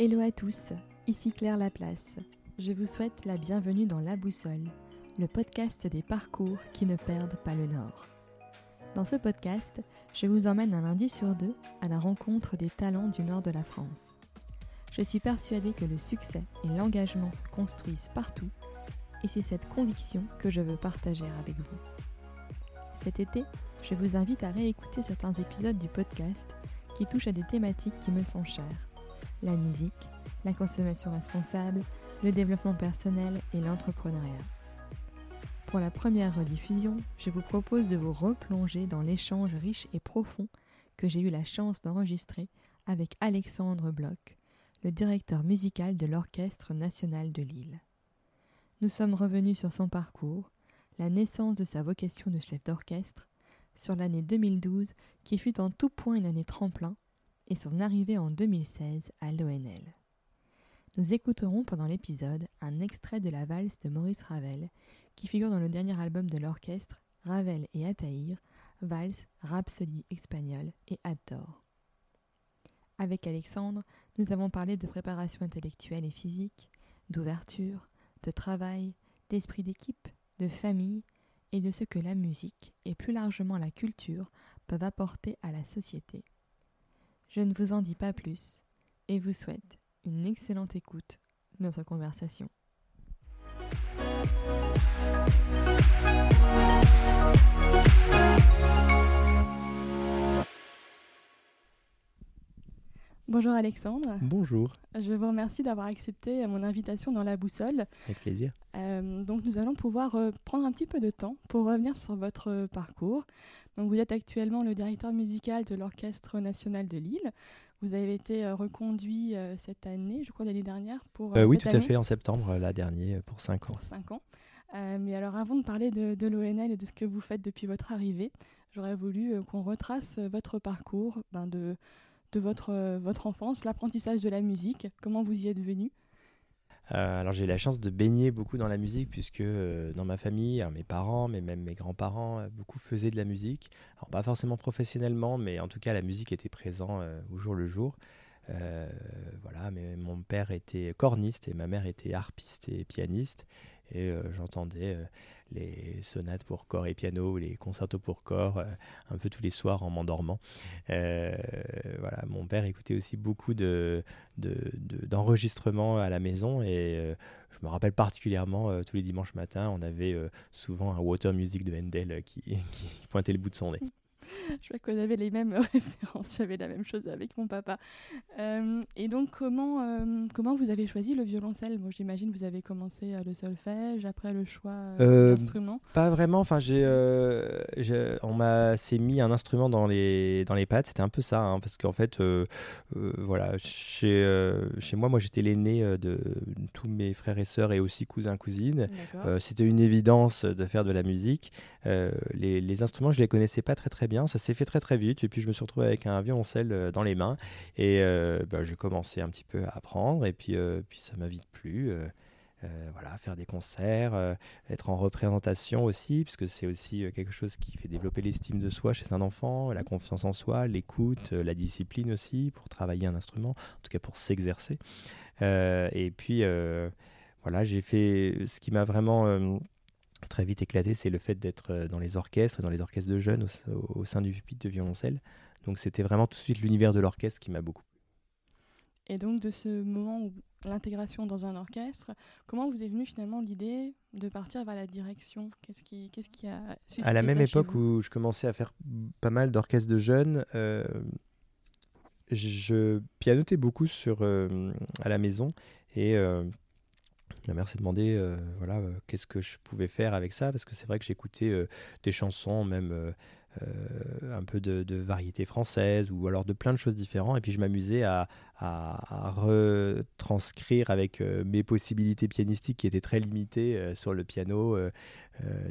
Hello à tous, ici Claire Laplace. Je vous souhaite la bienvenue dans La Boussole, le podcast des parcours qui ne perdent pas le nord. Dans ce podcast, je vous emmène un lundi sur deux à la rencontre des talents du nord de la France. Je suis persuadée que le succès et l'engagement se construisent partout et c'est cette conviction que je veux partager avec vous. Cet été, je vous invite à réécouter certains épisodes du podcast qui touchent à des thématiques qui me sont chères. La musique, la consommation responsable, le développement personnel et l'entrepreneuriat. Pour la première rediffusion, je vous propose de vous replonger dans l'échange riche et profond que j'ai eu la chance d'enregistrer avec Alexandre Bloch, le directeur musical de l'Orchestre national de Lille. Nous sommes revenus sur son parcours, la naissance de sa vocation de chef d'orchestre, sur l'année 2012 qui fut en tout point une année tremplin, et son arrivée en 2016 à l'ONL. Nous écouterons pendant l'épisode un extrait de la valse de Maurice Ravel qui figure dans le dernier album de l'orchestre Ravel et Ataïr, valse, rhapsodie espagnole et Adore. Avec Alexandre, nous avons parlé de préparation intellectuelle et physique, d'ouverture, de travail, d'esprit d'équipe, de famille et de ce que la musique et plus largement la culture peuvent apporter à la société. Je ne vous en dis pas plus et vous souhaite une excellente écoute de notre conversation. Bonjour Alexandre. Bonjour. Je vous remercie d'avoir accepté mon invitation dans la boussole. Avec plaisir. Euh, donc nous allons pouvoir euh, prendre un petit peu de temps pour revenir sur votre euh, parcours. Donc vous êtes actuellement le directeur musical de l'Orchestre national de Lille. Vous avez été reconduit cette année, je crois l'année dernière pour. oui, tout à fait, en septembre, la dernière, pour 5 ans. Pour 5 ans. mais alors avant de parler de, de l'ONL et de ce que vous faites depuis votre arrivée, j'aurais voulu qu'on retrace votre parcours ben de de votre, euh, votre enfance, l'apprentissage de la musique Comment vous y êtes venu? Euh, alors j'ai eu la chance de baigner beaucoup dans la musique puisque euh, dans ma famille, mes parents, mais même mes grands-parents, beaucoup faisaient de la musique. Alors pas forcément professionnellement, mais en tout cas la musique était présente au jour le jour. voilà, mais mon père était corniste et ma mère était harpiste et pianiste et j'entendais les sonates pour corps et piano ou les concertos pour corps euh, un peu tous les soirs en m'endormant. Euh, voilà, mon père écoutait aussi beaucoup de, d'enregistrements à la maison et euh, je me rappelle particulièrement tous les dimanches matins, on avait souvent un water music de Handel qui, qui pointait le bout de son nez. je vois qu'on avait les mêmes références, j'avais la même chose avec mon papa. Euh, et donc, comment, euh, comment vous avez choisi le violoncelle? Moi, j'imagine vous avez commencé le solfège, après le choix euh, de l'instrument Pas vraiment, enfin, j'ai, on m'a s'est mis un instrument dans les, dans les pattes, c'était un peu ça, hein, parce qu'en fait, voilà, chez, chez moi, moi j'étais l'aîné de tous mes frères et sœurs et aussi cousins, cousines. c'était une évidence de faire de la musique. Les, les instruments, je les connaissais pas très très bien ça s'est fait très très vite. Et puis je me suis retrouvé avec un violoncelle euh, dans les mains. Et euh, bah, j'ai commencé un petit peu à apprendre. Et puis, euh, puis ça m'a vite plu. voilà, faire des concerts, être en représentation aussi, puisque c'est aussi quelque chose qui fait développer l'estime de soi chez un enfant, la confiance en soi, l'écoute, la discipline aussi, pour travailler un instrument, en tout cas pour s'exercer. et puis, voilà, j'ai fait ce qui m'a vraiment très vite éclaté, c'est le fait d'être euh, dans les orchestres et dans les orchestres de jeunes au, sein du pupitre de violoncelle. Donc c'était vraiment tout de suite l'univers de l'orchestre qui m'a beaucoup plu. Et donc de ce moment où l'intégration dans un orchestre, comment vous est venue finalement l'idée de partir vers la direction? Qu'est-ce qui, qu'est-ce qui a À la même époque où je commençais à faire pas mal d'orchestres de jeunes, euh, je pianotais beaucoup sur, euh, à la maison et Ma mère s'est demandé euh, voilà, euh, qu'est-ce que je pouvais faire avec ça, parce que c'est vrai que j'écoutais euh, des chansons, même un peu de, variété française, ou alors de plein de choses différentes, et puis je m'amusais à, à, retranscrire avec mes possibilités pianistiques qui étaient très limitées sur le piano,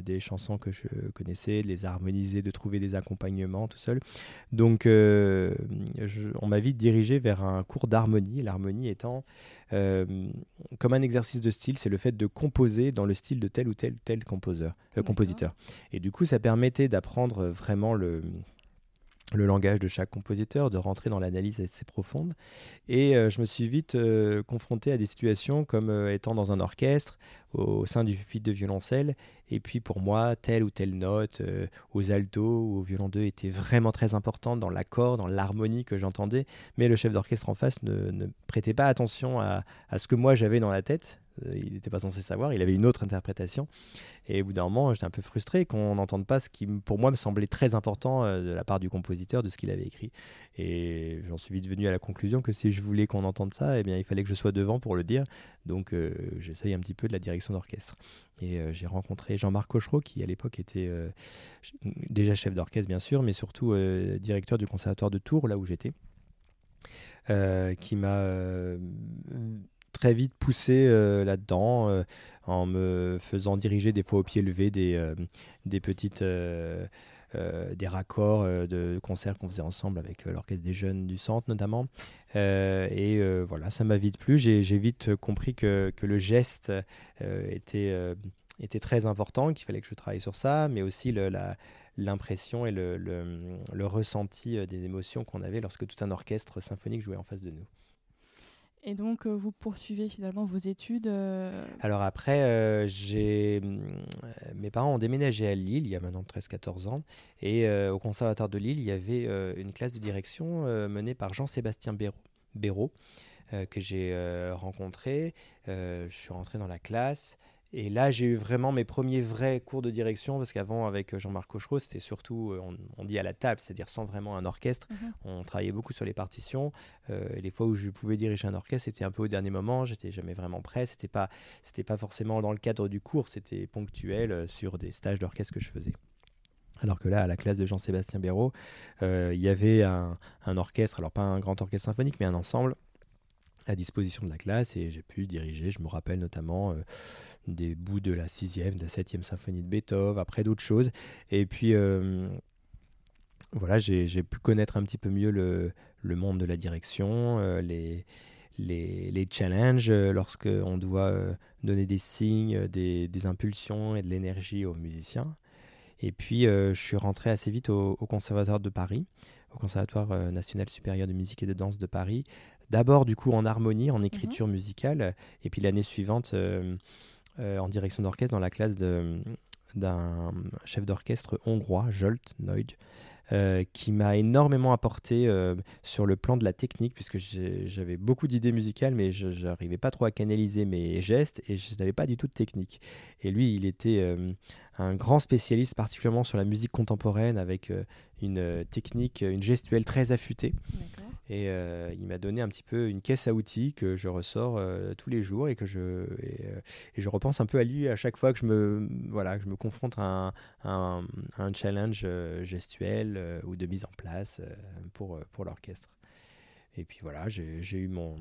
des chansons que je connaissais, de les harmoniser, de trouver des accompagnements tout seul. Donc on m'a vite dirigé vers un cours d'harmonie, l'harmonie étant euh, comme un exercice de style, c'est le fait de composer dans le style de tel ou tel tel composeur, euh, compositeur. Et du coup, ça permettait d'apprendre vraiment le le langage de chaque compositeur, de rentrer dans l'analyse assez profonde. Et euh, je me suis vite euh, confronté à des situations comme euh, étant dans un orchestre, au, sein du pupitre de violoncelle. Et puis pour moi, telle ou telle note, aux altos ou au violon 2, était vraiment très importante dans l'accord, dans l'harmonie que j'entendais. Mais le chef d'orchestre en face ne, prêtait pas attention à ce que moi j'avais dans la tête. Euh, il n'était pas censé savoir, il avait une autre interprétation. Et au bout d'un moment, j'étais un peu frustré qu'on n'entende pas ce qui, pour moi, me semblait très important euh, de la part du compositeur de ce qu'il avait écrit. Et j'en suis vite venu à la conclusion que si je voulais qu'on entende ça, eh bien, il fallait que je sois devant pour le dire. Donc, euh, j'essaye un petit peu de la direction d'orchestre. Et j'ai rencontré Jean-Marc Cochereau, qui à l'époque était déjà chef d'orchestre, bien sûr, mais surtout directeur du conservatoire de Tours, là où j'étais. qui m'a très vite poussé euh, là-dedans euh, en me faisant diriger des fois au pied levé des, euh, des petites des raccords de concerts qu'on faisait ensemble avec l'orchestre des jeunes du centre notamment et voilà ça m'a vite plu j'ai vite compris que, que le geste était était très important qu'il fallait que je travaille sur ça mais aussi la l'impression et le, le, ressenti des émotions qu'on avait lorsque tout un orchestre symphonique jouait en face de nous. Et donc, euh, vous poursuivez finalement vos études euh, Alors après, euh, j'ai mes parents ont déménagé à Lille il y a maintenant 13-14 ans. Et au Conservatoire de Lille, il y avait une classe de direction menée par Jean-Sébastien Béraud, que j'ai rencontré. je suis rentré dans la classe. Et là, j'ai eu vraiment mes premiers vrais cours de direction, parce qu'avant, avec euh, Jean-Marc Cochereau, c'était surtout, euh, on, dit à la table, c'est-à-dire sans vraiment un orchestre. Mhm. On travaillait beaucoup sur les partitions. Euh, les fois où je pouvais diriger un orchestre, c'était un peu au dernier moment. J'étais jamais vraiment prêt. C'était pas, c'était pas forcément dans le cadre du cours. C'était ponctuel sur des stages d'orchestre que je faisais. Alors que là, à la classe de Jean-Sébastien Béraud, il y avait un, orchestre, alors pas un grand orchestre symphonique, mais un ensemble à disposition de la classe et j'ai pu diriger. Je me rappelle notamment des bouts de la sixième, de la septième symphonie de Beethoven, après d'autres choses. Et puis euh, voilà, j'ai pu connaître un petit peu mieux le, le monde de la direction, euh, les, les, les, challenges euh, lorsqu'on doit donner des signes, des, des, impulsions et de l'énergie aux musiciens. Et puis je suis rentré assez vite au, Conservatoire de Paris, au Conservatoire national supérieur de musique et de danse de Paris. D'abord du coup en harmonie, en écriture mhm. musicale, et puis l'année suivante en direction d'orchestre dans la classe d'un chef d'orchestre hongrois, Jolt Neud, euh, qui m'a énormément apporté euh, sur le plan de la technique, puisque j'avais beaucoup d'idées musicales, mais je n'arrivais pas trop à canaliser mes gestes et je n'avais pas du tout de technique. Et lui, il était un grand spécialiste, particulièrement sur la musique contemporaine, avec une technique, une gestuelle très affûtée. Et euh, il m'a donné un petit peu une caisse à outils que je ressors euh, tous les jours et que je, euh, et, je repense un peu à lui à chaque fois que je me, voilà, que je me confronte à un, un, challenge gestuel ou de mise en place pour, pour l'orchestre. Et puis voilà, j'ai eu mon,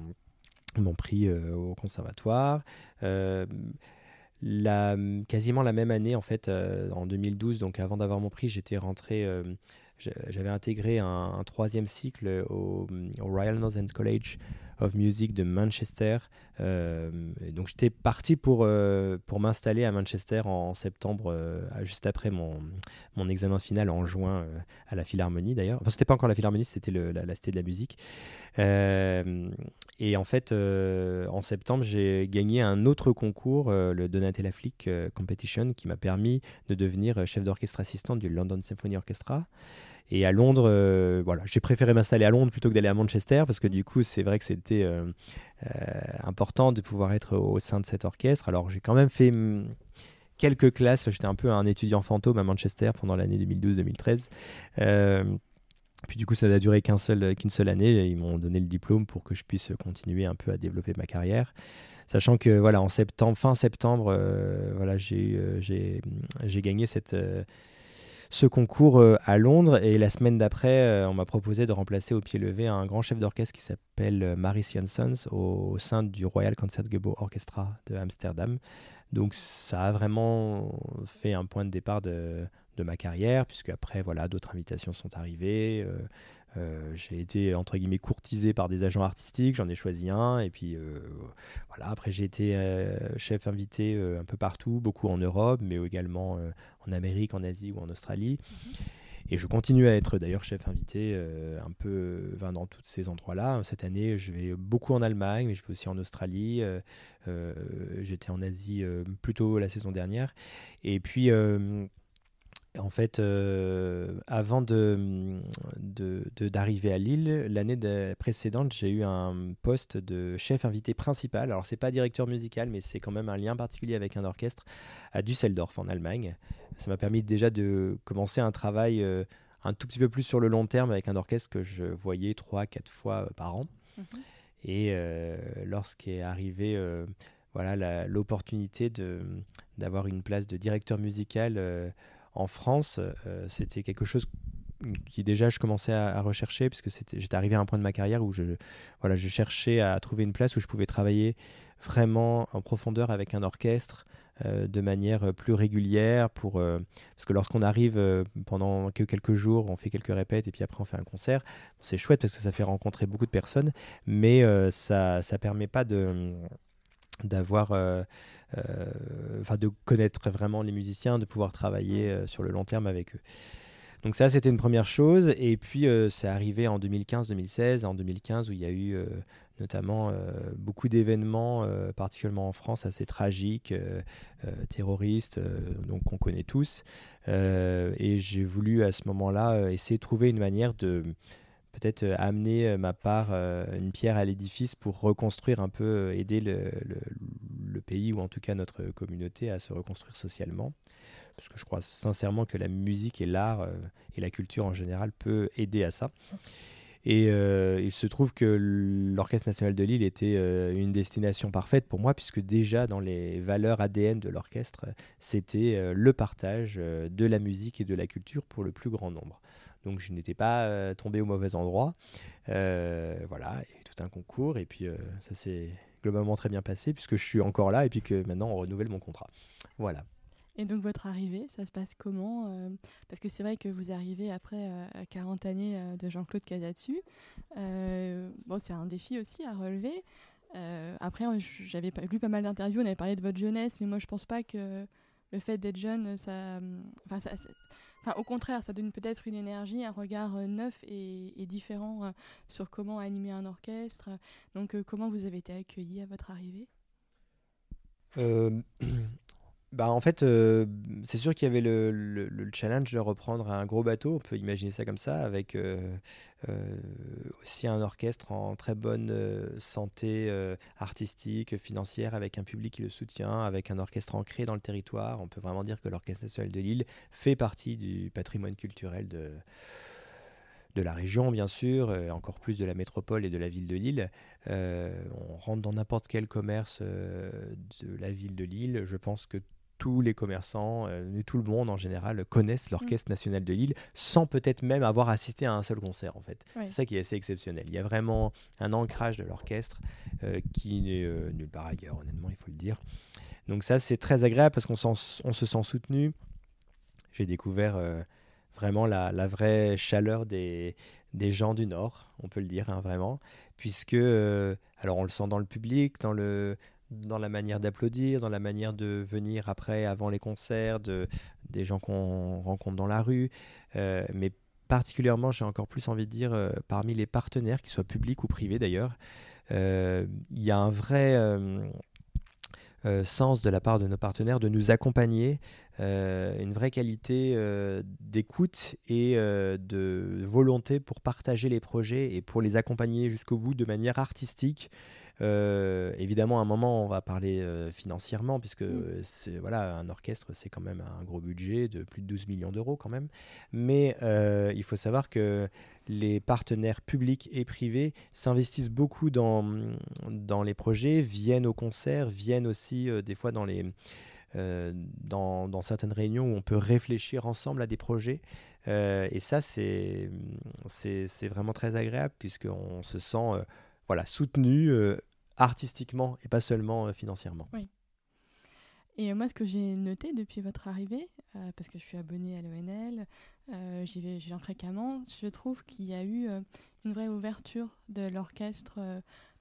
mon prix au conservatoire. La, quasiment la même année, en fait, en 2012, donc avant d'avoir mon prix, j'étais rentré j'avais intégré un, troisième cycle au, Royal Northern College of Music de Manchester. Euh, donc j'étais parti pour, euh, pour m'installer à Manchester en, septembre, euh, juste après mon, mon examen final en juin à la Philharmonie d'ailleurs. Enfin, c'était pas encore la Philharmonie, c'était la, la, Cité de la musique. et en fait, en septembre, j'ai gagné un autre concours, le Donatella Flick Competition, qui m'a permis de devenir chef d'orchestre assistant du London Symphony Orchestra. Et à Londres, euh, voilà, j'ai préféré m'installer à Londres plutôt que d'aller à Manchester parce que du coup, c'est vrai que c'était euh, euh, important de pouvoir être au sein de cet orchestre. Alors, j'ai quand même fait mm, quelques classes. J'étais un peu un étudiant fantôme à Manchester pendant l'année 2012-2013. puis du coup, ça n'a duré qu'une seul, qu'une seule année. Ils m'ont donné le diplôme pour que je puisse continuer un peu à développer ma carrière sachant que voilà en septembre fin septembre voilà j'ai gagné cette ce concours euh, à Londres et la semaine d'après, euh, on m'a proposé de remplacer au pied levé un grand chef d'orchestre qui s'appelle euh, Maris Janssons au, sein du Royal Concertgebouw Orchestra de Amsterdam. Donc ça a vraiment fait un point de départ de, ma carrière, puisque après, voilà, d'autres invitations sont arrivées. J'ai été entre guillemets courtisé par des agents artistiques, j'en ai choisi un et puis euh, voilà. Après j'ai été euh, chef invité un peu partout, beaucoup en Europe, mais également en Amérique, en Asie ou en Australie. Mhm. Et je continue à être d'ailleurs chef invité un peu dans tous ces endroits-là. Cette année, je vais beaucoup en Allemagne, mais je vais aussi en Australie. J'étais en Asie plutôt la saison dernière. Et puis en fait, euh, avant de, d'arriver à Lille, l'année précédente, j'ai eu un poste de chef invité principal. Alors, c'est pas directeur musical, mais c'est quand même un lien particulier avec un orchestre à Düsseldorf, en Allemagne. Ça m'a permis déjà de commencer un travail euh, un tout petit peu plus sur le long terme avec un orchestre que je voyais trois, quatre fois euh, par an. Mhm. Et lorsqu'est arrivé voilà, l'opportunité d'avoir une place de directeur musical en France, euh, c'était quelque chose qui déjà je commençais à, rechercher puisque j'étais arrivé à un point de ma carrière où je, voilà, je cherchais à trouver une place où je pouvais travailler vraiment en profondeur avec un orchestre euh, de manière plus régulière pour euh, parce que lorsqu'on arrive pendant que quelques jours on fait quelques répètes et puis après on fait un concert. C'est chouette parce que ça fait rencontrer beaucoup de personnes mais ça ça permet pas de d'avoir enfin de connaître vraiment les musiciens de pouvoir travailler euh, sur le long terme avec eux. Donc ça c'était une première chose. Et puis c'est arrivé en 2015-2016 en 2015 où il y a eu notamment beaucoup d'événements particulièrement en France assez tragiques terroristes donc qu'on connaît tous. Et j'ai voulu à ce moment-là essayer de trouver une manière de peut-être euh, amener euh, ma part, euh, une pierre à l'édifice pour reconstruire un peu, aider le, pays ou en tout cas notre communauté à se reconstruire socialement. Parce que je crois sincèrement que la musique et l'art et la culture en général peut aider à ça. Et il se trouve que l'Orchestre national de Lille était une destination parfaite pour moi, puisque déjà dans les valeurs ADN de l'orchestre, c'était le partage de la musique et de la culture pour le plus grand nombre. Donc je n'étais pas euh, tombé au mauvais endroit. Euh, voilà, et tout un concours. Et puis euh, ça s'est globalement très bien passé puisque je suis encore là et puis que maintenant on renouvelle mon contrat. Voilà. Et donc votre arrivée, ça se passe comment Parce que c'est vrai que vous arrivez après 40 années de Jean-Claude Casatsu. bon, c'est un défi aussi à relever. après, j'avais lu pas mal d'interviews, on avait parlé de votre jeunesse, mais moi je pense pas que le fait d'être jeune, ça, ça, au contraire, ça donne peut-être une énergie, un regard euh, neuf et, différent euh, sur comment animer un orchestre. Donc, euh, comment vous avez été accueilli à votre arrivée? Bah, en fait, c'est sûr qu'il y avait le, challenge de reprendre un gros bateau, on peut imaginer ça comme ça, avec aussi un orchestre en très bonne santé artistique, financière, avec un public qui le soutient, avec un orchestre ancré dans le territoire. On peut vraiment dire que l'Orchestre national de Lille fait partie du patrimoine culturel de, de la région, bien sûr, encore plus de la métropole et de la ville de Lille. on rentre dans n'importe quel commerce de la ville de Lille. Je pense que tous les commerçants, euh, tout le monde en général connaissent l'Orchestre mm. national de Lille sans peut-être même avoir assisté à un seul concert en fait. C'est ça qui est assez exceptionnel. Il y a vraiment un ancrage de l'orchestre euh, qui n'est euh, nulle part ailleurs, honnêtement, il faut le dire. Donc ça c'est très agréable parce qu'on se sent soutenu. J'ai découvert vraiment la, vraie chaleur des, des gens du Nord, on peut le dire hein, vraiment, puisque alors on le sent dans le public, dans le dans la manière d'applaudir, dans la manière de venir après, avant les concerts, de, des gens qu'on rencontre dans la rue. Euh, mais particulièrement, j'ai encore plus envie de dire, euh, parmi les partenaires, qu'ils soient publics ou privés d'ailleurs, euh, il y a un vrai sens de la part de nos partenaires de nous accompagner, une vraie qualité d'écoute et de volonté pour partager les projets et pour les accompagner jusqu'au bout de manière artistique. Euh, évidemment, à un moment, on va parler euh, financièrement, puisque mm. c'est voilà, un orchestre, c'est quand même un gros budget de plus de 12 millions d'euros quand même. Mais euh, il faut savoir que les partenaires publics et privés s'investissent beaucoup dans, dans les projets, viennent aux concerts, viennent aussi des fois dans les... dans, dans, certaines réunions où on peut réfléchir ensemble à des projets. et ça, c'est vraiment très agréable puisqu'on se sent voilà, soutenu euh, artistiquement et pas seulement euh, financièrement. Et euh, moi, ce que j'ai noté depuis votre arrivée, parce que je suis abonnée à l'ONL, j'y vais, fréquemment, je trouve qu'il y a eu une vraie ouverture de l'orchestre,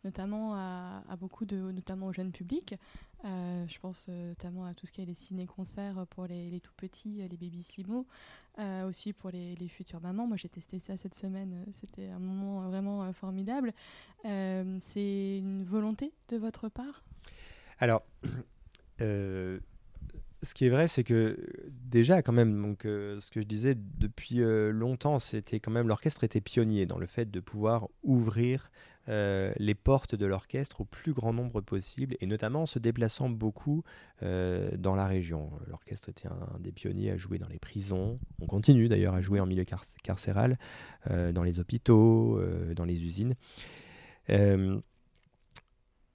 notamment à, beaucoup de, notamment au jeune public. Je pense notamment à tout ce qui est les ciné-concerts pour les, tout petits, les baby simo, aussi pour les, futures mamans. Moi, j'ai testé ça cette semaine. C'était un moment vraiment formidable. C'est une volonté de votre part? Alors, ce qui est vrai, c'est que déjà, quand même, donc, euh, ce que je disais depuis euh, longtemps, c'était quand même l'orchestre était pionnier dans le fait de pouvoir ouvrir euh, les portes de l'orchestre au plus grand nombre possible, et notamment en se déplaçant beaucoup dans la région. L'orchestre était un, des pionniers à jouer dans les prisons. On continue d'ailleurs à jouer en milieu carcéral, dans les hôpitaux, dans les usines.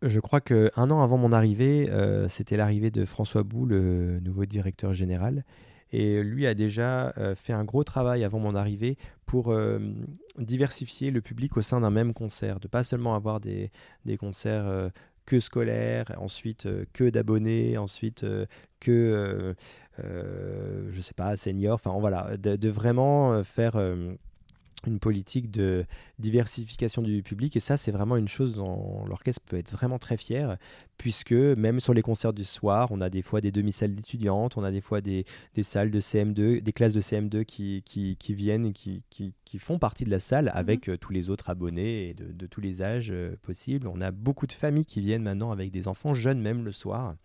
Je crois qu'un an avant mon arrivée, euh, c'était l'arrivée de François Bou, le nouveau directeur général. Et lui a déjà euh, fait un gros travail avant mon arrivée pour euh, diversifier le public au sein d'un même concert, de pas seulement avoir des, concerts que scolaires, ensuite que d'abonnés, ensuite que, je sais pas, seniors, enfin voilà, de vraiment faire une politique de diversification du public et ça c'est vraiment une chose dont l'orchestre peut être vraiment très fier puisque même sur les concerts du soir on a des fois des demi-salles d'étudiantes on a des fois des, des, salles de CM2 des classes de CM2 qui, qui, qui viennent et qui, qui, qui, font partie de la salle mhm. avec euh, tous les autres abonnés et de, de tous les âges euh, possibles on a beaucoup de familles qui viennent maintenant avec des enfants jeunes même le soir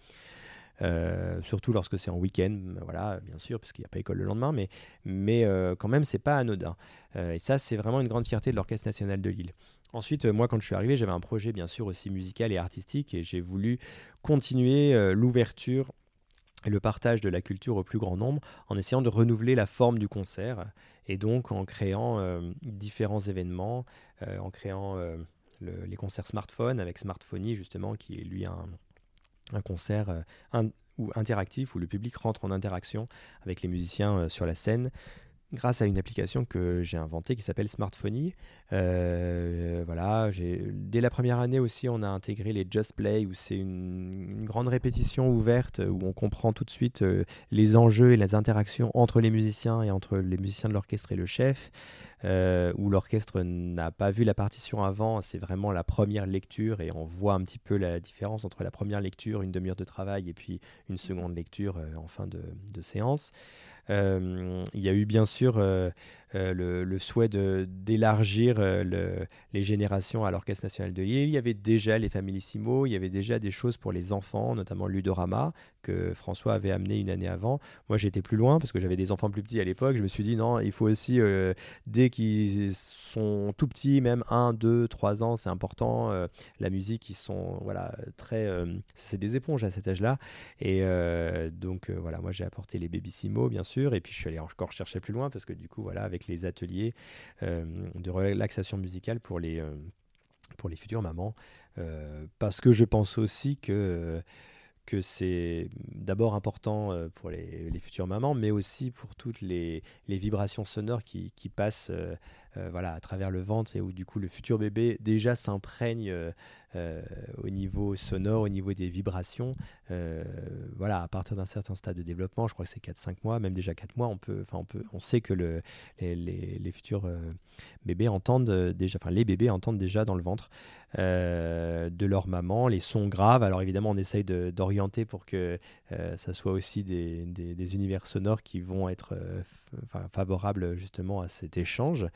surtout lorsque c'est en week-end, voilà, bien sûr, parce qu'il n'y a pas école le lendemain, mais, mais euh, quand même, c'est pas anodin. Euh, et ça, c'est vraiment une grande fierté de l'Orchestre national de Lille. Ensuite, moi, quand je suis arrivé, j'avais un projet, bien sûr, aussi musical et artistique, et j'ai voulu continuer l'ouverture et le partage de la culture au plus grand nombre en essayant de renouveler la forme du concert, et donc en créant différents événements, en créant les concerts smartphone avec Smartphony, justement, qui est lui un un concert euh, ou interactif où le public rentre en interaction avec les musiciens euh, sur la scène grâce à une application que j'ai inventée qui s'appelle Smartphony. Euh, voilà, dès la première année aussi, on a intégré les Just Play où c'est une, grande répétition ouverte où on comprend tout de suite les enjeux et les interactions entre les musiciens et entre les musiciens de l'orchestre et le chef. Euh, où l'orchestre n'a pas vu la partition avant, c'est vraiment la première lecture et on voit un petit peu la différence entre la première lecture, une demi-heure de travail, et puis une seconde lecture euh, en fin de, séance. Il y a eu bien sûr le, le, souhait d'élargir les générations à l'Orchestre national de Lille. Il y avait déjà les Familissimo, il y avait déjà des choses pour les enfants, notamment Ludorama, que François avait amené une année avant. Moi, j'étais plus loin parce que j'avais des enfants plus petits à l'époque. Je me suis dit, non, il faut aussi, dès qui sont tout petits, même 1, 2, 3 ans, c'est important. Euh, la musique, ils sont voilà, très. Euh, c'est des éponges à cet âge-là. Et euh, donc, voilà, moi j'ai apporté les Babysimo, bien sûr. Et puis je suis allé encore chercher plus loin parce que du coup, voilà, avec les ateliers de relaxation musicale pour les, les futures mamans. parce que je pense aussi que c'est d'abord important euh, pour les, futures mamans, mais aussi pour toutes les, vibrations sonores qui, passent euh, euh, voilà, à travers le ventre et où du coup le futur bébé déjà s'imprègne au niveau sonore, au niveau des vibrations. voilà, à partir d'un certain stade de développement, je crois que c'est 4-5 mois, même déjà 4 mois, on, peut, on, peut, on sait que le, les, les, futurs bébés entendent déjà, enfin les bébés entendent déjà dans le ventre de leur maman les sons graves. Alors évidemment, on essaye d'orienter pour que ça soit aussi des, des, univers sonores qui vont être favorables justement à cet échange.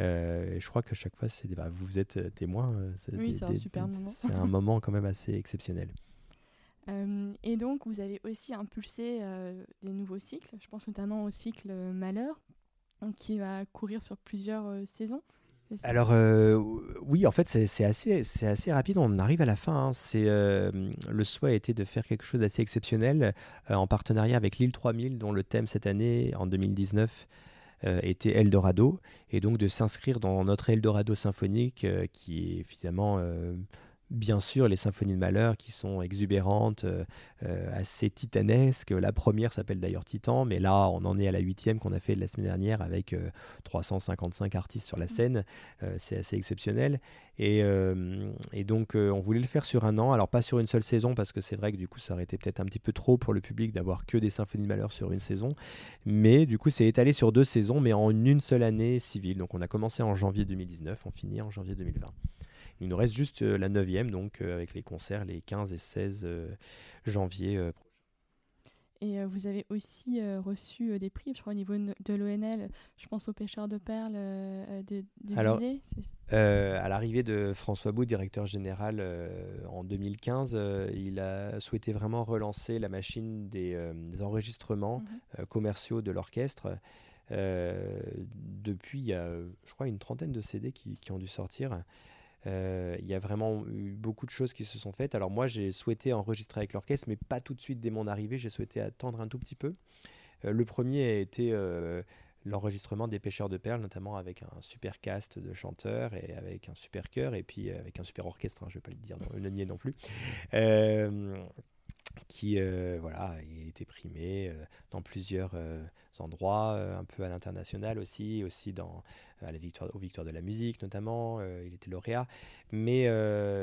Euh, je crois que chaque fois, c'est bah, vous êtes euh, témoin. Euh, oui, c'est un super moment. C'est un moment quand même assez exceptionnel. et donc, vous avez aussi impulsé des nouveaux cycles. Je pense notamment au cycle Malheur, qui va courir sur plusieurs saisons. Alors oui, en fait c'est assez, assez rapide, on arrive à la fin. Hein. C'est le souhait était de faire quelque chose d'assez exceptionnel en partenariat avec l'île 3000 dont le thème cette année, en 2019, euh, était Eldorado, et donc de s'inscrire dans notre Eldorado symphonique, euh, qui est finalement euh, bien sûr les symphonies de malheur qui sont exubérantes, euh, euh, assez titanesques. La première s'appelle d'ailleurs Titan, mais là on en est à la huitième qu'on a fait la semaine dernière avec 355 euh, artistes sur la mm. scène. c'est assez exceptionnel. Et, donc on voulait le faire sur un an, alors pas sur une seule saison parce que c'est vrai que du coup ça aurait été peut-être un petit peu trop pour le public d'avoir que des symphonies de malheur sur une saison. Mais du coup c'est étalé sur deux saisons, mais en une seule année civile. Donc on a commencé en janvier 2019, on finit en janvier 2020. Il nous reste juste la 9 donc avec les concerts les 15 et 16 janvier et euh, vous avez aussi euh, reçu euh, des prix, je crois, au niveau de l'ONL. Je pense aux pêcheurs de perles de, de Alors, à l'arrivée de François Bou, directeur général en 2015, il a souhaité vraiment relancer la machine des, enregistrements mhm. commerciaux de l'orchestre. depuis, il y a, je crois, une trentaine de CD qui, qui ont dû sortir. Euh, il y a vraiment eu beaucoup de choses qui se sont faites. Alors moi, j'ai souhaité enregistrer avec l'orchestre, mais pas tout de suite dès mon arrivée. J'ai souhaité attendre un tout petit peu. Euh, le premier a été euh, l'enregistrement des Pêcheurs de Perles, notamment avec un super cast de chanteurs et avec un super chœur et puis avec un super orchestre. Hein, je vais pas le dire, le nier non plus qui euh, voilà, il a été primé euh, dans plusieurs euh, endroits, un peu à l'international aussi, aussi dans, la victoire, aux Victoires de la musique notamment, il était lauréat. Mais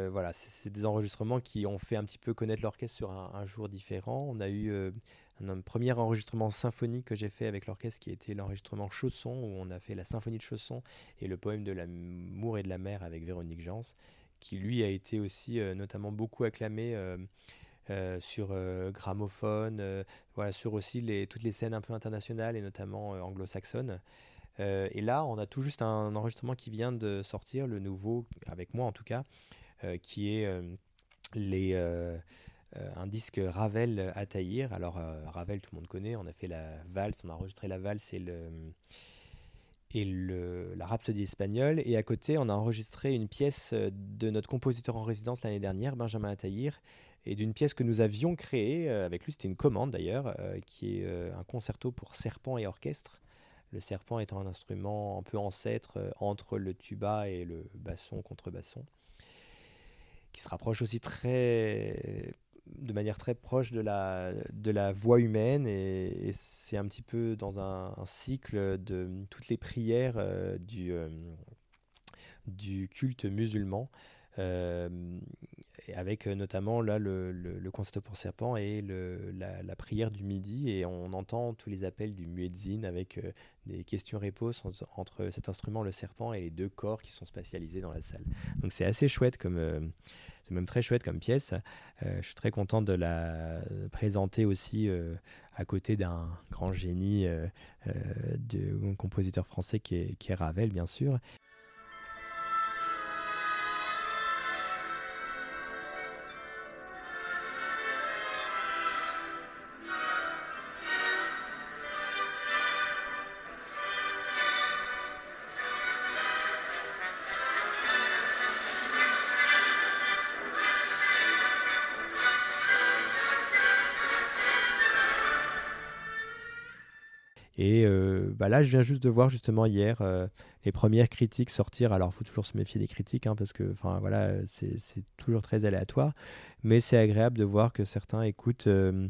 voilà, c'est des enregistrements qui ont fait un petit peu connaître l'orchestre sur un, jour différent. On a eu un, premier enregistrement symphonique que j'ai fait avec l'orchestre qui était l'enregistrement Chausson, où on a fait la symphonie de Chausson et le poème de l'amour et de la mer avec Véronique Jans, qui lui a été aussi notamment beaucoup acclamé sur euh, gramophone, euh, voilà, sur aussi toutes les scènes un peu internationales et notamment anglo-saxonnes. et là, on a tout juste un enregistrement qui vient de sortir, le nouveau, avec moi en tout cas, qui est un disque Ravel à. Alors, Ravel, tout le monde connaît, on a fait la valse, on a enregistré la valse et la rhapsodie espagnole. Et à côté, on a enregistré une pièce de notre compositeur en résidence l'année dernière, Benjamin Ataïr, et d'une pièce que nous avions créée euh, avec lui, c'était une commande d'ailleurs, euh, qui est euh, un concerto pour serpent et orchestre. Le serpent étant un instrument un peu ancêtre entre le tuba et le basson contrebasson, qui se rapproche aussi très de manière très proche de la, de la voix humaine et, c'est un petit peu dans un, cycle de toutes les prières du, du culte musulman. Euh, avec euh, notamment là le, le, concerto pour serpent et la, prière du midi et on entend tous les appels du muezzin avec euh, des questions-réponses entre cet instrument le serpent et les deux corps qui sont spatialisés dans la salle. Donc c'est assez chouette comme c'est même très chouette comme pièce. je suis très content de la présenter aussi à côté d'un grand génie de compositeur français qui est Ravel bien sûr bah là, je viens juste de voir justement hier euh, les premières critiques sortir. Alors, il faut toujours se méfier des critiques hein, parce que, voilà, c'est toujours très aléatoire. Mais c'est agréable de voir que certains écoutent euh,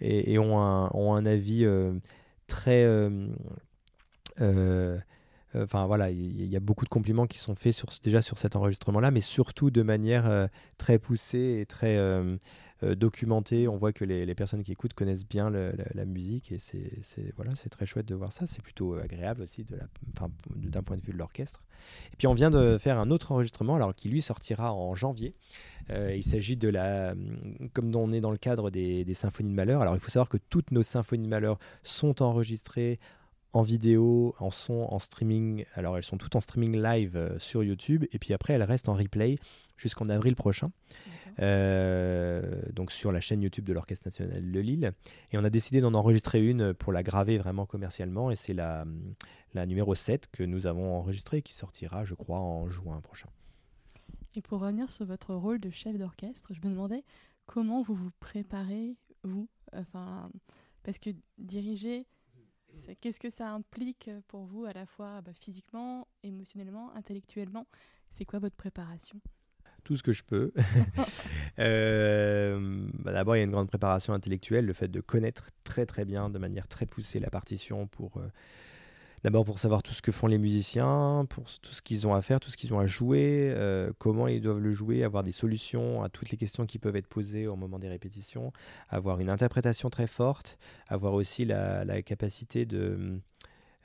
et, ont, un, avis très. Enfin voilà, il y, a beaucoup de compliments qui sont faits déjà sur cet enregistrement-là, mais surtout de manière très poussée et très euh, documenté. On voit que les, personnes qui écoutent connaissent bien la, musique et c'est voilà, c'est très chouette de voir ça. C'est plutôt euh, agréable aussi d'un point de vue de l'orchestre. Et puis on vient de faire un autre enregistrement, alors qui lui sortira en janvier. Euh, il s'agit de la, comme on est dans le cadre des, des symphonies de malheur. Alors il faut savoir que toutes nos symphonies de malheur sont enregistrées en vidéo, en son, en streaming. Alors elles sont toutes en streaming live sur YouTube et puis après elles restent en replay jusqu'en avril prochain. Euh, donc sur la chaîne YouTube de l'Orchestre national de Lille. Et on a décidé d'en enregistrer une pour la graver vraiment commercialement. Et c'est la, la numéro 7 que nous avons enregistrée qui sortira, je crois, en juin prochain. Et pour revenir sur votre rôle de chef d'orchestre, je me demandais comment vous vous préparez, vous enfin, Parce que diriger, qu'est-ce que ça implique pour vous à la fois bah, physiquement, émotionnellement, intellectuellement? C'est quoi votre préparation? Tout ce que je peux. Euh, bah, d'abord, il y a une grande préparation intellectuelle, le fait de connaître très très bien, de manière très poussée, la partition pour... Euh, d'abord pour savoir tout ce que font les musiciens, pour tout ce qu'ils ont à faire, tout ce qu'ils ont à jouer, euh, comment ils doivent le jouer, avoir des solutions à toutes les questions qui peuvent être posées au moment des répétitions, avoir une interprétation très forte, avoir aussi la, la capacité de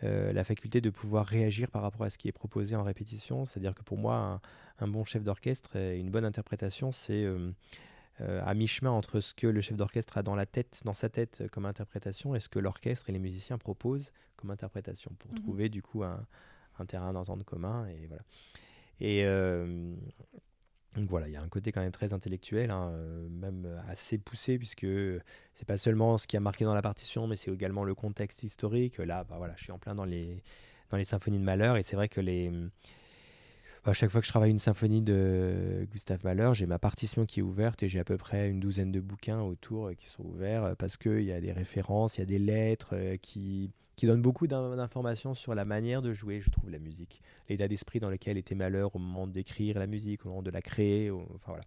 la faculté de pouvoir réagir par rapport à ce qui est proposé en répétition. C'est-à-dire que pour moi, un, bon chef d'orchestre et une bonne interprétation, c'est à mi-chemin entre ce que le chef d'orchestre a dans la tête, dans sa tête comme interprétation, et ce que l'orchestre et les musiciens proposent comme interprétation, pour mmh trouver du coup un, un terrain d'entente commun. Et voilà. Et donc voilà, il y a un côté quand même très intellectuel, hein, euh, même assez poussé, puisque c'est pas seulement ce qui a marqué dans la partition, mais c'est également le contexte historique. Là, bah voilà, je suis en plein dans les, symphonies de Mahler, et c'est vrai que les, à chaque fois que je travaille une symphonie de Gustave Mahler, j'ai ma partition qui est ouverte et j'ai à peu près une douzaine de bouquins autour euh, qui sont ouverts euh, parce qu'il y a des références, il y a des lettres qui qui donne beaucoup d'informations sur la manière de jouer, je trouve, la musique. L'état d'esprit dans lequel était Malheur au moment d'écrire la musique, au moment de la créer, enfin voilà,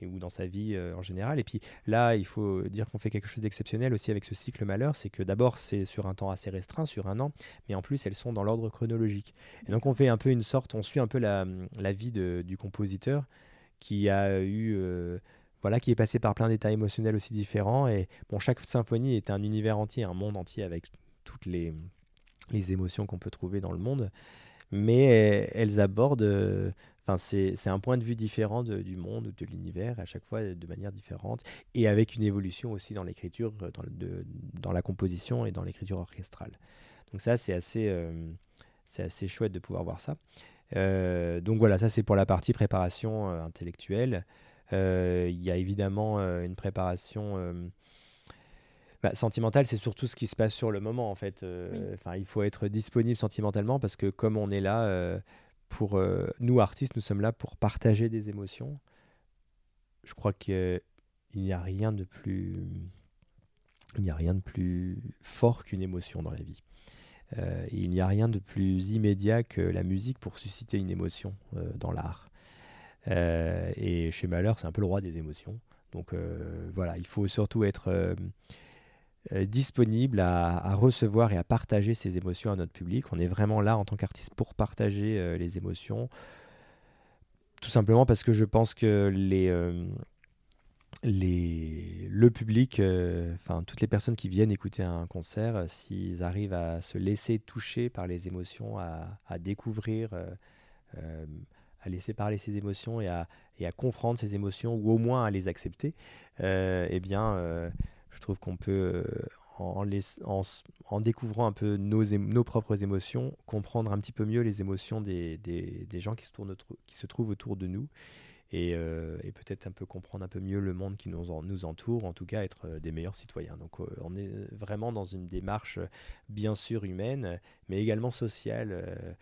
et, ou dans sa vie euh, en général. Et puis là, il faut dire qu'on fait quelque chose d'exceptionnel aussi avec ce cycle Malheur, c'est que d'abord c'est sur un temps assez restreint, sur un an, mais en plus elles sont dans l'ordre chronologique. Et donc on fait un peu une sorte, on suit un peu la, vie du compositeur qui a eu... Euh, voilà, qui est passé par plein d'états émotionnels aussi différents. Et bon, chaque symphonie est un univers entier, un monde entier avec toutes les, les émotions qu'on peut trouver dans le monde, mais elles abordent, euh, enfin c'est un point de vue différent du monde ou de l'univers, à chaque fois de manière différente, et avec une évolution aussi dans l'écriture, dans, dans, la composition et dans l'écriture orchestrale. Donc ça, c'est assez, euh, assez chouette de pouvoir voir ça. Euh, donc voilà, ça c'est pour la partie préparation intellectuelle. Il y a évidemment une préparation bah, sentimental, c'est surtout ce qui se passe sur le moment, en fait. Euh, enfin, il faut être disponible sentimentalement parce que comme on est là euh, pour euh, nous artistes, nous sommes là pour partager des émotions. Je crois qu'il n'y a rien de plus, il n'y a rien de plus fort qu'une émotion dans la vie. il n'y a rien de plus immédiat que la musique pour susciter une émotion dans l'art. et chez Malheur, c'est un peu le roi des émotions. Donc voilà, il faut surtout être euh, disponible à, recevoir et à partager ses émotions à notre public. On est vraiment là en tant qu'artiste pour partager euh, les émotions. Tout simplement parce que je pense que les, euh, les, le public, enfin toutes les personnes qui viennent écouter un concert, s'ils arrivent à se laisser toucher par les émotions, à, à découvrir, à laisser parler ses émotions et à, et à, comprendre ses émotions, ou au moins à les accepter, eh bien je trouve qu'on peut, euh, en, découvrant un peu nos, propres émotions, comprendre un petit peu mieux les émotions des, gens qui se, trouvent autour de nous. Et, euh, et peut-être un peu comprendre un peu mieux le monde qui nous, nous entoure, en tout cas être euh, des meilleurs citoyens. Donc on est vraiment dans une démarche bien sûr humaine, mais également sociale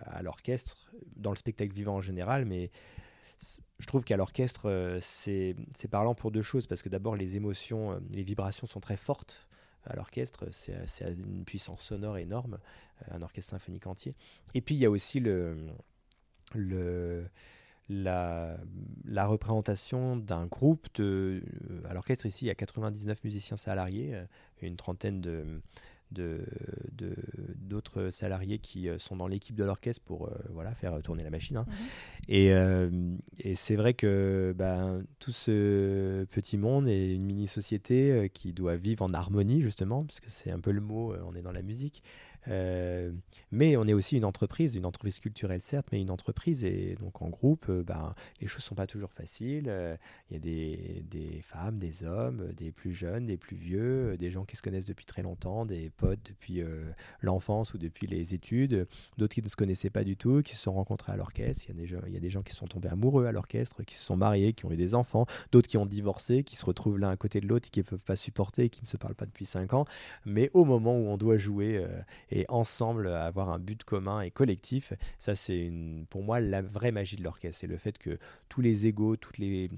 à l'orchestre, dans le spectacle vivant en général, mais je trouve qu'à l'orchestre, euh, c'est parlant pour deux choses, parce que d'abord, les émotions, euh, les vibrations sont très fortes à l'orchestre, c'est une puissance sonore énorme, euh, un orchestre symphonique entier. Et puis, il y a aussi le, le, la, la représentation d'un groupe de... À l'orchestre, ici, il y a 99 musiciens salariés, une trentaine de d'autres de, salariés qui euh, sont dans l'équipe de l'orchestre pour euh, voilà, faire tourner la machine. Hein. Mhm. Et, euh, et c'est vrai que ben, tout ce petit monde est une mini-société qui doit vivre en harmonie, justement, parce que c'est un peu le mot, on est dans la musique. Euh, mais on est aussi une entreprise, une entreprise culturelle certes, mais une entreprise et donc en groupe, euh, ben, les choses sont pas toujours faciles. Euh, il y a des, des, femmes, des hommes, des plus jeunes, des plus vieux, des gens qui se connaissent depuis très longtemps, des potes depuis l'enfance ou depuis les études, d'autres qui ne se connaissaient pas du tout, qui se sont rencontrés à l'orchestre. Il y, y a des gens qui sont tombés amoureux à l'orchestre, qui se sont mariés, qui ont eu des enfants, d'autres qui ont divorcé, qui se retrouvent l'un à côté de l'autre, qui ne peuvent pas supporter, qui ne se parlent pas depuis 5 ans. Mais au moment où on doit jouer et ensemble avoir un but commun et collectif. Ça, c'est pour moi la vraie magie de l'orchestre. C'est le fait que tous les égaux, toutes les,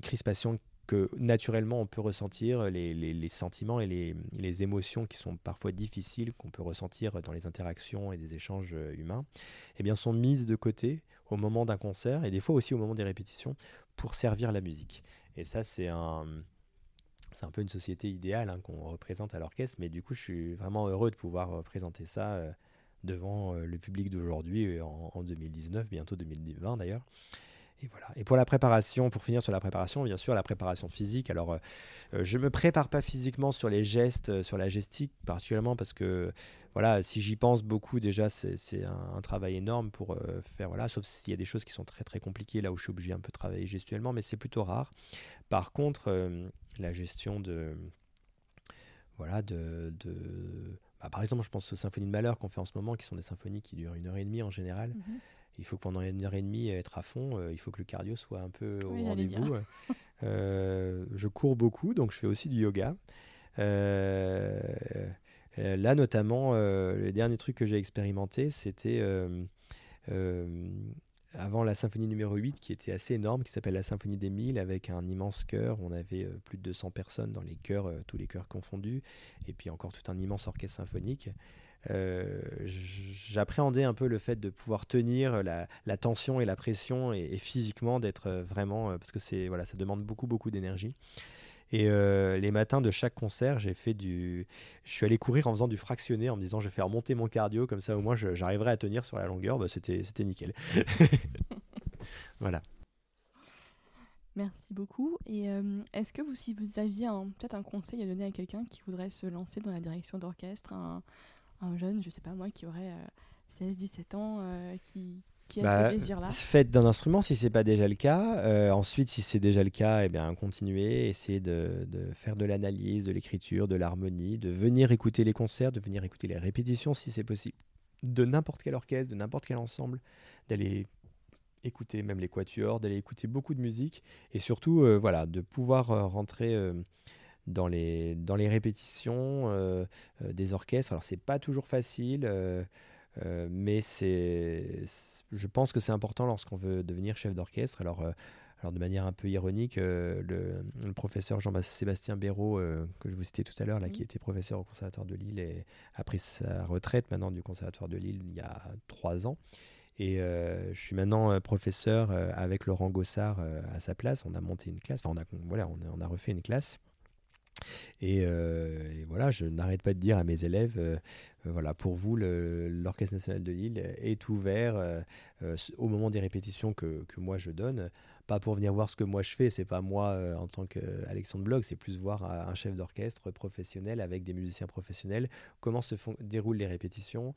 crispations que naturellement on peut ressentir, les, les, sentiments et les, les, émotions qui sont parfois difficiles, qu'on peut ressentir dans les interactions et des échanges humains, eh bien, sont mises de côté au moment d'un concert et des fois aussi au moment des répétitions pour servir la musique. Et ça, c'est un, c'est un peu une société idéale hein, qu'on représente à l'orchestre, mais du coup, je suis vraiment heureux de pouvoir euh, présenter ça euh, devant euh, le public d'aujourd'hui en, 2019, bientôt 2020 d'ailleurs. et voilà. Et pour la préparation, pour finir sur la préparation, bien sûr, la préparation physique. Alors, euh, je me prépare pas physiquement sur les gestes, sur la gestique, particulièrement parce que, voilà, si j'y pense beaucoup, déjà, c'est un, travail énorme pour faire, voilà, sauf s'il y a des choses qui sont très très compliquées, là où je suis obligé un peu de travailler gestuellement, mais c'est plutôt rare. Par contre, la gestion de, voilà, de, de bah, par exemple, je pense aux symphonies de malheur qu'on fait en ce moment, qui sont des symphonies qui durent une heure et demie en général. Mhm il faut que pendant une heure et demie être à fond, euh, il faut que le cardio soit un peu au rendez-vous. Euh, je cours beaucoup, donc je fais aussi du yoga. Euh, là, notamment, le dernier truc que j'ai expérimenté, c'était avant la symphonie numéro 8, qui était assez énorme, qui s'appelle la symphonie des 1000, avec un immense chœur. On avait plus de 200 personnes dans les chœurs, tous les chœurs confondus, et puis encore tout un immense orchestre symphonique. Euh, j'appréhendais un peu le fait de pouvoir tenir la, tension et la pression et, physiquement d'être euh, vraiment euh, parce que c'est voilà ça demande beaucoup beaucoup d'énergie et les matins de chaque concert j'ai fait du je suis allé courir en faisant du fractionné en me disant je vais faire monter mon cardio comme ça au moins j'arriverai à tenir sur la longueur. Bah, c'était c'était nickel. Voilà. Merci beaucoup. Et est-ce que vous, si vous aviez peut-être un conseil à donner à quelqu'un qui voudrait se lancer dans la direction d'orchestre, un, un jeune, je sais pas moi, qui aurait 16-17 euh, ans, euh, qui, a bah, ce désir-là Faites d'un instrument si c'est pas déjà le cas. Euh, ensuite, si c'est déjà le cas, eh bien, continuez, essayez de, de faire de l'analyse, de l'écriture, de l'harmonie, de venir écouter les concerts, de venir écouter les répétitions si c'est possible, de n'importe quel orchestre, de n'importe quel ensemble, d'aller écouter même les quatuors, d'aller écouter beaucoup de musique et surtout, voilà, de pouvoir rentrer dans les, dans les répétitions euh, euh, des orchestres. Alors, c'est pas toujours facile, euh, mais c'est, je pense que c'est important lorsqu'on veut devenir chef d'orchestre. Alors, alors, de manière un peu ironique, le, le, professeur Jean-Sébastien Béraud, que je vous citais tout à l'heure, là, qui était professeur au Conservatoire de Lille et a pris sa retraite maintenant du Conservatoire de Lille il y a trois ans. Et je suis maintenant professeur avec Laurent Gossard à sa place. On a monté une classe, enfin, on a, voilà, on on a refait une classe. Euh, et, voilà, je n'arrête pas de dire à mes élèves, euh, euh, voilà, pour vous, l'Orchestre national de Lille est ouvert au moment des répétitions que, que, moi je donne. Pas pour venir voir ce que moi je fais, c'est pas moi en tant qu'Alexandre Blog, c'est plus voir un chef d'orchestre professionnel avec des musiciens professionnels, comment se font, déroulent les répétitions,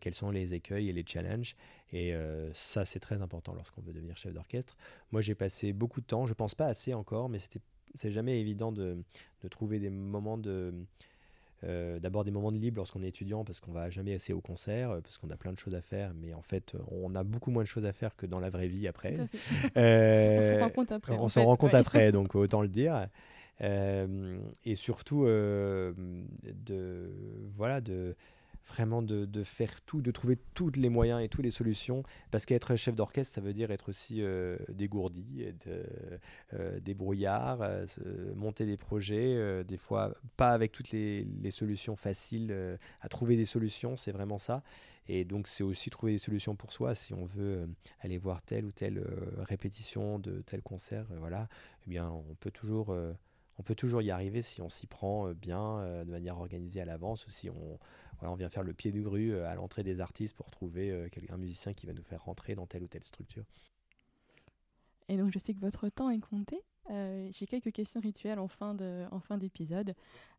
quels sont les écueils et les challenges. Et ça, c'est très important lorsqu'on veut devenir chef d'orchestre. Moi, j'ai passé beaucoup de temps, je pense pas assez encore, mais c'était c'est jamais évident de, de, trouver des moments de. Euh, d'abord des moments de libre lorsqu'on est étudiant parce qu'on va jamais assez au concert, euh, parce qu'on a plein de choses à faire, mais en fait on a beaucoup moins de choses à faire que dans la vraie vie après. Euh, on s'en rend compte après. On s'en rend compte après, donc autant le dire. et surtout de voilà de vraiment de, faire tout, de trouver tous les moyens et toutes les solutions. Parce qu'être chef d'orchestre, ça veut dire être aussi euh, dégourdi, euh, euh, débrouillard, monter des projets, des fois pas avec toutes les, solutions faciles à trouver des solutions, c'est vraiment ça. Et donc c'est aussi trouver des solutions pour soi si on veut aller voir telle ou telle répétition de tel concert, voilà. Eh bien, on peut toujours on peut toujours y arriver si on s'y prend bien, de manière organisée à l'avance, ou si on, on vient faire le pied du grue euh, à l'entrée des artistes pour trouver euh, un musicien qui va nous faire rentrer dans telle ou telle structure. Et donc je sais que votre temps est compté. Euh, j'ai quelques questions rituelles en fin de, en fin d'épisode.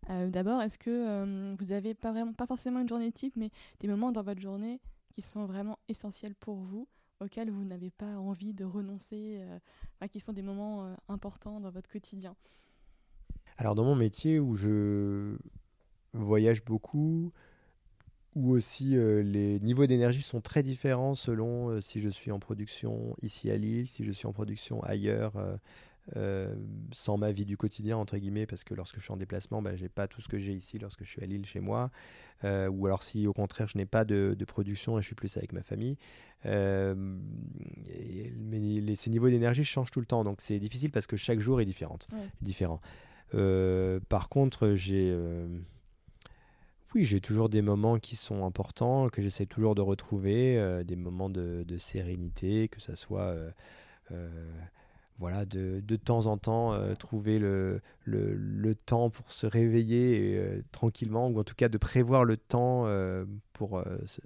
D'abord, est-ce que vous avez pas vraiment, pas forcément une journée type, mais des moments dans votre journée qui sont vraiment essentiels pour vous, auxquels vous n'avez pas envie de renoncer, qui sont des moments importants dans votre quotidien? Alors dans mon métier où je voyage beaucoup, où aussi euh, les niveaux d'énergie sont très différents selon euh, si je suis en production ici à Lille, si je suis en production ailleurs, euh, sans ma vie du quotidien, entre guillemets, parce que lorsque je suis en déplacement, bah, je n'ai pas tout ce que j'ai ici lorsque je suis à Lille chez moi, ou alors si au contraire je n'ai pas de, production et je suis plus avec ma famille. mais ces niveaux d'énergie changent tout le temps, donc c'est difficile parce que chaque jour est différent. différent. par contre, j'ai oui, j'ai toujours des moments qui sont importants, que j'essaie toujours de retrouver, euh, des moments de, sérénité, que ça soit euh, euh, voilà, de, de, temps en temps trouver le, le, temps pour se réveiller tranquillement, ou en tout cas de prévoir le temps pour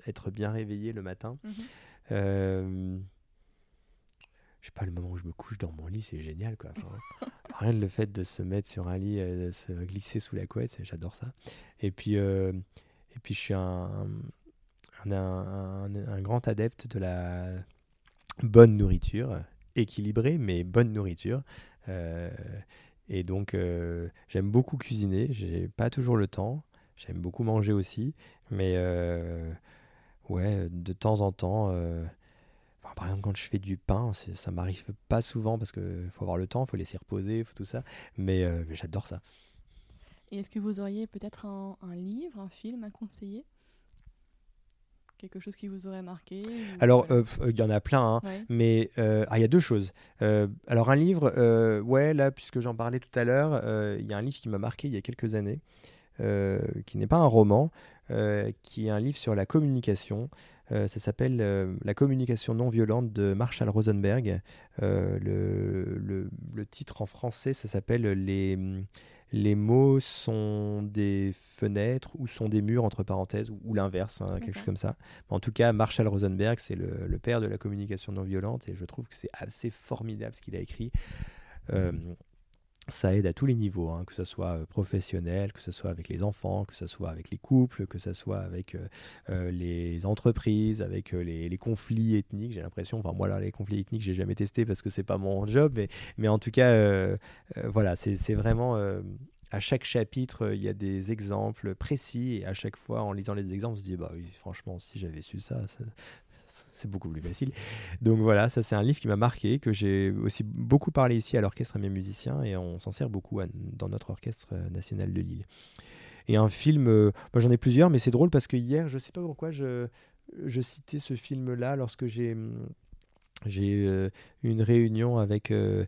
être bien réveillé le matin. Mmh je sais pas, le moment où je me couche dans mon lit, c'est génial, quoi. rien de le fait de se mettre sur un lit, de se glisser sous la couette, j'adore ça. Et puis, et puis, je suis un, un, grand adepte de la bonne nourriture, équilibrée, mais bonne nourriture. et donc, j'aime beaucoup cuisiner. J'ai pas toujours le temps. J'aime beaucoup manger aussi, mais euh, ouais, de temps en temps. Euh, par exemple, quand je fais du pain, ça m'arrive pas souvent parce qu'il faut avoir le temps, il faut laisser reposer, faut tout ça. Mais euh, j'adore ça. Et est-ce que vous auriez peut-être un, livre, un film à conseiller? Quelque chose qui vous aurait marqué Alors, il y en a plein, hein, mais ah, il y a deux choses. alors, un livre, ouais, là, puisque j'en parlais tout à l'heure, il y a un livre qui m'a marqué il y a quelques années. Euh, qui n'est pas un roman, euh, qui est un livre sur la communication. Euh, ça s'appelle La communication non violente de Marshall Rosenberg. Le, le, titre en français, ça s'appelle les, les mots sont des fenêtres ou sont des murs, entre parenthèses, ou, l'inverse, hein, quelque chose comme ça. En tout cas, Marshall Rosenberg, c'est le, le, père de la communication non violente, et je trouve que c'est assez formidable ce qu'il a écrit ça aide à tous les niveaux, hein, que ce soit euh, professionnel, que ce soit avec les enfants, que ce soit avec les couples, que ce soit avec euh, euh, les entreprises, avec les, conflits ethniques. J'ai l'impression, enfin moi là, les conflits ethniques, j'ai jamais testé parce que c'est pas mon job, mais, mais en tout cas, voilà, c'est vraiment à chaque chapitre, il y a des exemples précis et à chaque fois, en lisant les exemples, on se dit bah oui, franchement, si j'avais su ça, ça, c'est beaucoup plus facile. Donc voilà, ça c'est un livre qui m'a marqué, que j'ai aussi beaucoup parlé ici à l'orchestre à mes musiciens et on s'en sert beaucoup dans notre orchestre euh, national de Lille. Et un film, euh, j'en ai plusieurs, mais c'est drôle parce que hier, je sais pas pourquoi je, citais ce film-là lorsque j'ai hum, j'ai eu euh, une réunion avec le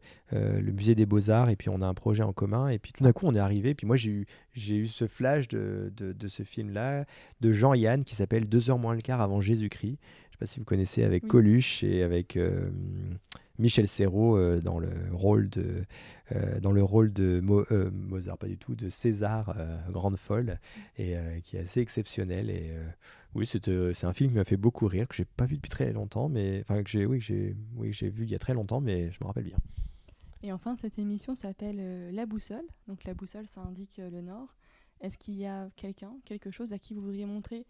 musée des beaux-arts et puis on a un projet en commun et puis tout d'un coup on est arrivé et puis moi j'ai eu, j'ai eu ce flash de, de, de ce film là de Jean-Yann qui s'appelle Deux heures moins le quart avant Jésus-Christ sais pas si vous connaissez, avec Coluche et avec euh, Michel Serrault euh, dans le rôle de euh, dans le rôle de Mozart, pas du tout, de César, grande folle, et qui est assez exceptionnel. Et oui, c'est un film qui m'a fait beaucoup rire, que j'ai pas vu depuis très longtemps, mais enfin que j'ai oui j'ai oui j'ai vu il y a très longtemps, mais je me rappelle bien. Et enfin, cette émission s'appelle La Boussole. Donc la boussole, ça indique le nord. Est-ce qu'il y a quelqu'un, quelque chose à qui vous voudriez montrer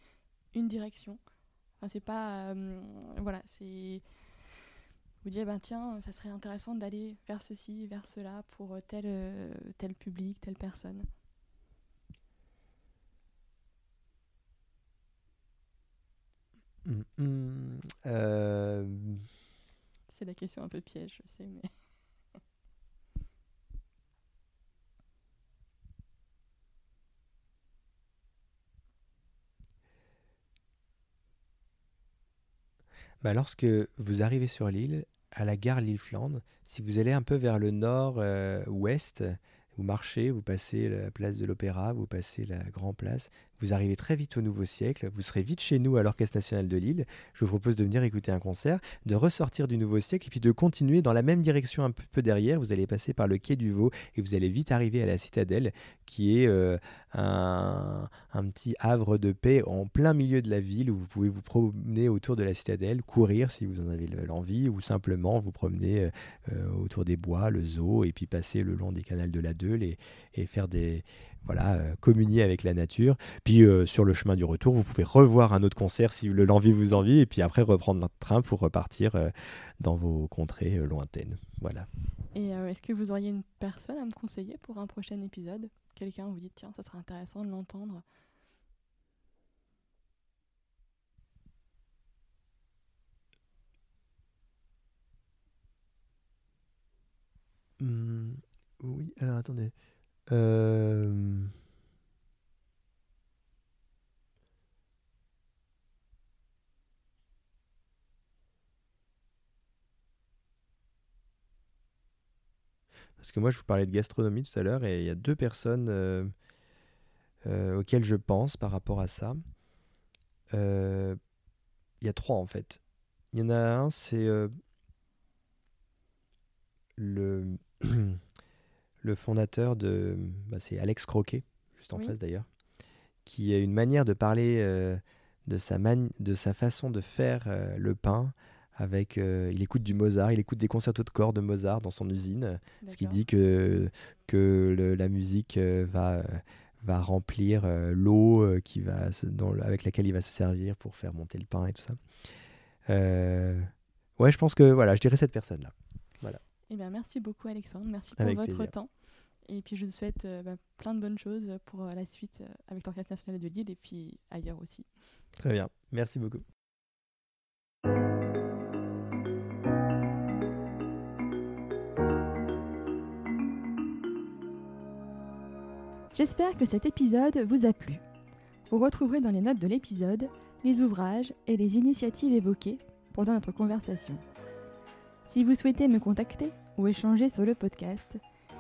une direction c'est pas. Euh, voilà, c'est. Vous dire, ben tiens, ça serait intéressant d'aller vers ceci, vers cela pour tel, euh, tel public, telle personne. Hum, euh, c'est la question un peu piège, je sais, mais. Bah, lorsque vous arrivez sur l'île, à la gare Lille-Flandre, si vous allez un peu vers le nord-ouest, vous marchez, vous passez la place de l'Opéra, vous passez la Grand Place, vous arrivez très vite au nouveau siècle, vous serez vite chez nous à l'Orchestre national de Lille. Je vous propose de venir écouter un concert, de ressortir du nouveau siècle et puis de continuer dans la même direction un peu derrière. Vous allez passer par le quai du Vau et vous allez vite arriver à la citadelle qui est euh, un, petit havre de paix en plein milieu de la ville où vous pouvez vous promener autour de la citadelle, courir si vous en avez l'envie ou simplement vous promener euh, euh, autour des bois, le zoo et puis passer le long des canals de la Deule et faire des, voilà, euh, communier avec la nature. Puis euh, sur le chemin du retour, vous pouvez revoir un autre concert si l'envie vous envie, et puis après reprendre notre train pour repartir euh, dans vos contrées lointaines. Voilà. Et est-ce que vous auriez une personne à me conseiller pour un prochain épisode? Quelqu'un vous dit tiens, ça serait intéressant de l'entendre. Mmh, oui, alors attendez. Euh, parce que moi, je vous parlais de gastronomie tout à l'heure et il y a deux personnes euh, euh, auxquelles je pense par rapport à ça. Il y a trois en fait. Il y en a un, c'est le le fondateur de. Bah, c'est Alex Croquet, juste en face d'ailleurs, qui a une manière de parler euh, de, sa de sa façon de faire euh, le pain avec, il écoute du Mozart, il écoute des concertos de corps de Mozart dans son usine, ce qui dit que, que la musique va va remplir l'eau qui va avec laquelle il va se servir pour faire monter le pain et tout ça. ouais, je pense que voilà, je dirais cette personne là. Voilà. Eh bien, merci beaucoup Alexandre, merci pour votre temps. Et puis je vous souhaite euh, bah, plein de bonnes choses pour euh, la suite euh, avec l'Orchestre national de Lille et puis ailleurs aussi. Très bien, merci beaucoup. J'espère que cet épisode vous a plu. Vous retrouverez dans les notes de l'épisode les ouvrages et les initiatives évoquées pendant notre conversation. Si vous souhaitez me contacter ou échanger sur le podcast,